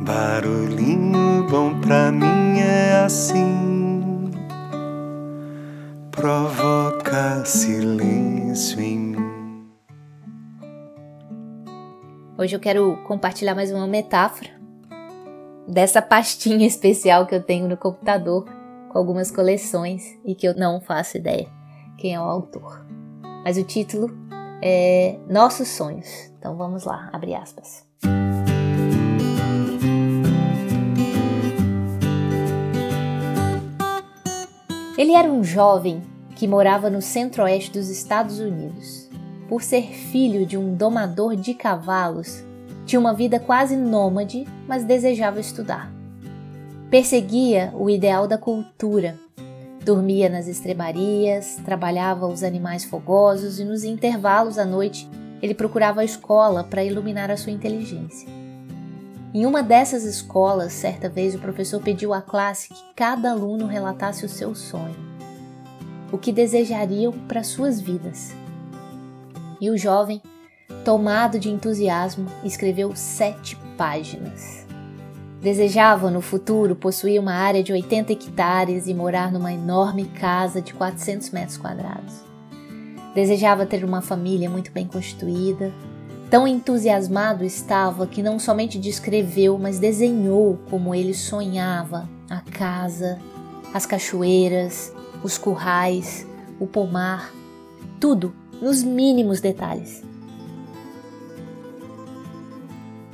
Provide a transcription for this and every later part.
Barulhinho bom pra mim é assim, provoca silêncio em mim. Hoje eu quero compartilhar mais uma metáfora dessa pastinha especial que eu tenho no computador com algumas coleções e que eu não faço ideia quem é o autor. Mas o título é Nossos Sonhos. Então vamos lá, abre aspas. Ele era um jovem que morava no centro-oeste dos Estados Unidos. Por ser filho de um domador de cavalos, tinha uma vida quase nômade, mas desejava estudar. Perseguia o ideal da cultura. Dormia nas estrebarias, trabalhava os animais fogosos e nos intervalos à noite ele procurava a escola para iluminar a sua inteligência. Em uma dessas escolas, certa vez o professor pediu à classe que cada aluno relatasse o seu sonho, o que desejariam para suas vidas. E o jovem, tomado de entusiasmo, escreveu sete páginas. Desejava no futuro possuir uma área de 80 hectares e morar numa enorme casa de 400 metros quadrados. Desejava ter uma família muito bem constituída, Tão entusiasmado estava que não somente descreveu, mas desenhou como ele sonhava a casa, as cachoeiras, os currais, o pomar, tudo nos mínimos detalhes.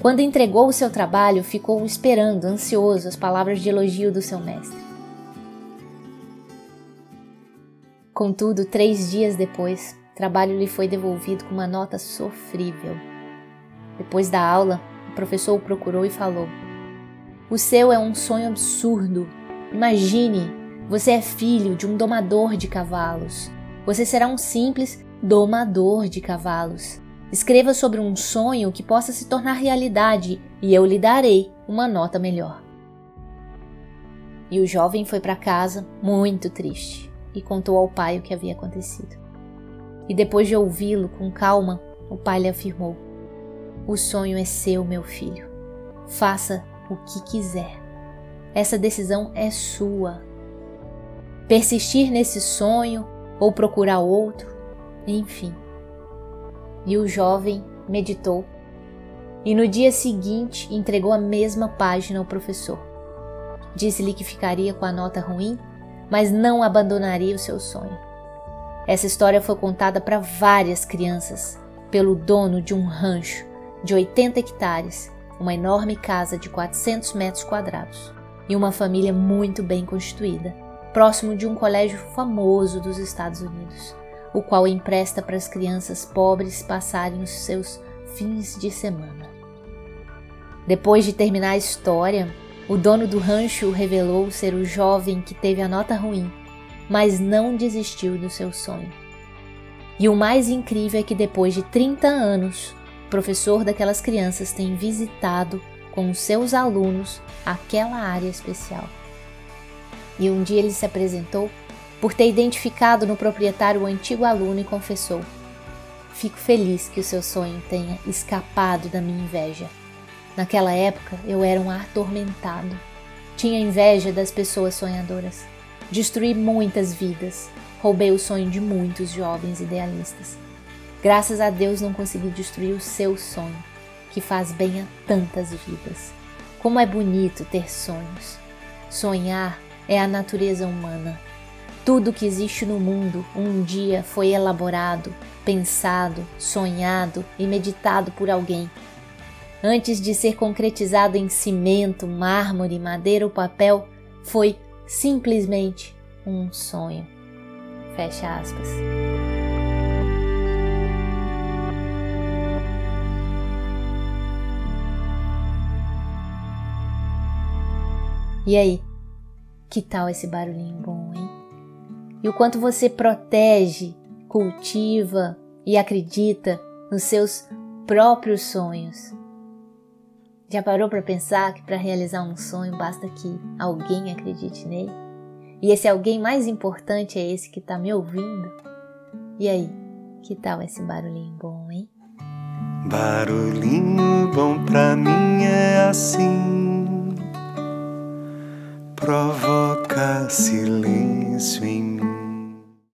Quando entregou o seu trabalho, ficou esperando, ansioso, as palavras de elogio do seu mestre. Contudo, três dias depois, o trabalho lhe foi devolvido com uma nota sofrível. Depois da aula, o professor o procurou e falou: O seu é um sonho absurdo. Imagine, você é filho de um domador de cavalos. Você será um simples domador de cavalos. Escreva sobre um sonho que possa se tornar realidade e eu lhe darei uma nota melhor. E o jovem foi para casa muito triste e contou ao pai o que havia acontecido. E depois de ouvi-lo com calma, o pai lhe afirmou: O sonho é seu, meu filho. Faça o que quiser. Essa decisão é sua. Persistir nesse sonho ou procurar outro, enfim. E o jovem meditou e no dia seguinte entregou a mesma página ao professor. Disse-lhe que ficaria com a nota ruim, mas não abandonaria o seu sonho. Essa história foi contada para várias crianças pelo dono de um rancho de 80 hectares, uma enorme casa de 400 metros quadrados e uma família muito bem constituída, próximo de um colégio famoso dos Estados Unidos, o qual empresta para as crianças pobres passarem os seus fins de semana. Depois de terminar a história, o dono do rancho revelou ser o jovem que teve a nota ruim mas não desistiu do seu sonho. E o mais incrível é que depois de 30 anos, o professor daquelas crianças tem visitado com os seus alunos aquela área especial. E um dia ele se apresentou por ter identificado no proprietário o antigo aluno e confessou: Fico feliz que o seu sonho tenha escapado da minha inveja. Naquela época eu era um atormentado. Tinha inveja das pessoas sonhadoras. Destruí muitas vidas, roubei o sonho de muitos jovens idealistas. Graças a Deus não consegui destruir o seu sonho, que faz bem a tantas vidas. Como é bonito ter sonhos. Sonhar é a natureza humana. Tudo que existe no mundo um dia foi elaborado, pensado, sonhado e meditado por alguém. Antes de ser concretizado em cimento, mármore, madeira ou papel, foi simplesmente um sonho. Fecha aspas. E aí? Que tal esse barulhinho bom, hein? E o quanto você protege, cultiva e acredita nos seus próprios sonhos já parou para pensar que para realizar um sonho basta que alguém acredite nele? E esse alguém mais importante é esse que está me ouvindo? E aí, que tal esse barulhinho bom, hein? Barulhinho bom pra mim é assim, provoca silêncio em